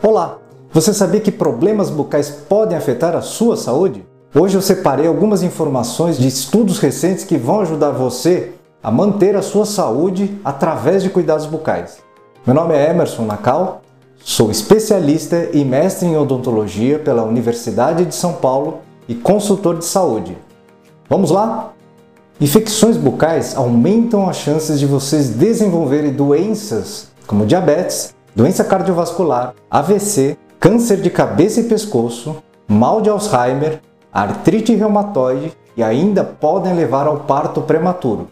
Olá! Você sabia que problemas bucais podem afetar a sua saúde? Hoje eu separei algumas informações de estudos recentes que vão ajudar você a manter a sua saúde através de cuidados bucais. Meu nome é Emerson Nacal, sou especialista e mestre em odontologia pela Universidade de São Paulo e consultor de saúde. Vamos lá? Infecções bucais aumentam as chances de vocês desenvolverem doenças como diabetes, doença cardiovascular, AVC, câncer de cabeça e pescoço, mal de Alzheimer, artrite reumatoide e ainda podem levar ao parto prematuro.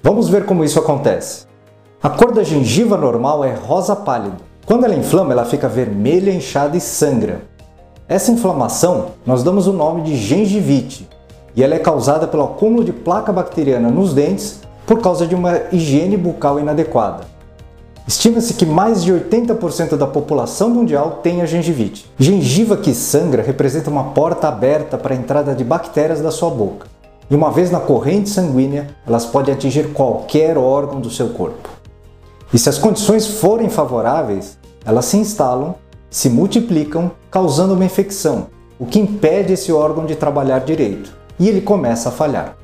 Vamos ver como isso acontece. A cor da gengiva normal é rosa pálido. Quando ela inflama, ela fica vermelha, inchada e sangra. Essa inflamação nós damos o nome de gengivite e ela é causada pelo acúmulo de placa bacteriana nos dentes por causa de uma higiene bucal inadequada. Estima-se que mais de 80% da população mundial tenha gengivite. Gengiva que sangra representa uma porta aberta para a entrada de bactérias da sua boca. E uma vez na corrente sanguínea, elas podem atingir qualquer órgão do seu corpo. E se as condições forem favoráveis, elas se instalam, se multiplicam, causando uma infecção, o que impede esse órgão de trabalhar direito, e ele começa a falhar.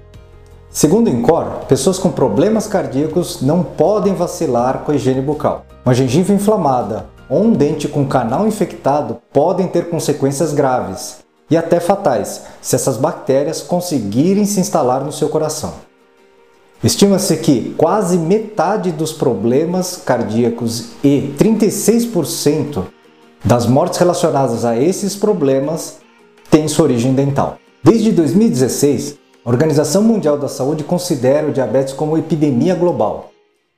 Segundo o INCOR, pessoas com problemas cardíacos não podem vacilar com a higiene bucal. Uma gengiva inflamada ou um dente com canal infectado podem ter consequências graves e até fatais se essas bactérias conseguirem se instalar no seu coração. Estima-se que quase metade dos problemas cardíacos e 36% das mortes relacionadas a esses problemas têm sua origem dental. Desde 2016, a Organização Mundial da Saúde considera o diabetes como epidemia global.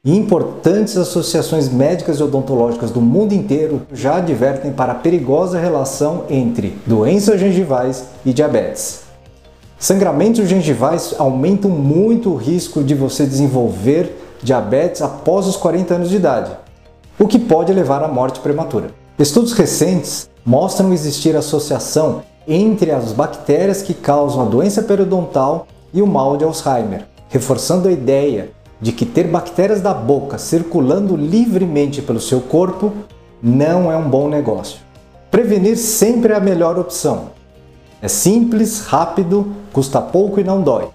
E importantes associações médicas e odontológicas do mundo inteiro já advertem para a perigosa relação entre doenças gengivais e diabetes. Sangramentos gengivais aumentam muito o risco de você desenvolver diabetes após os 40 anos de idade, o que pode levar à morte prematura. Estudos recentes mostram existir associação entre as bactérias que causam a doença periodontal e o mal de Alzheimer, reforçando a ideia de que ter bactérias da boca circulando livremente pelo seu corpo não é um bom negócio. Prevenir sempre é a melhor opção. É simples, rápido, custa pouco e não dói.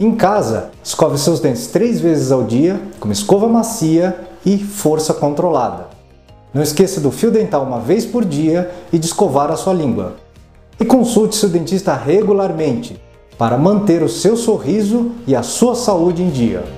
Em casa, escove seus dentes três vezes ao dia com escova macia e força controlada. Não esqueça do fio dental uma vez por dia e de escovar a sua língua. E consulte seu dentista regularmente para manter o seu sorriso e a sua saúde em dia.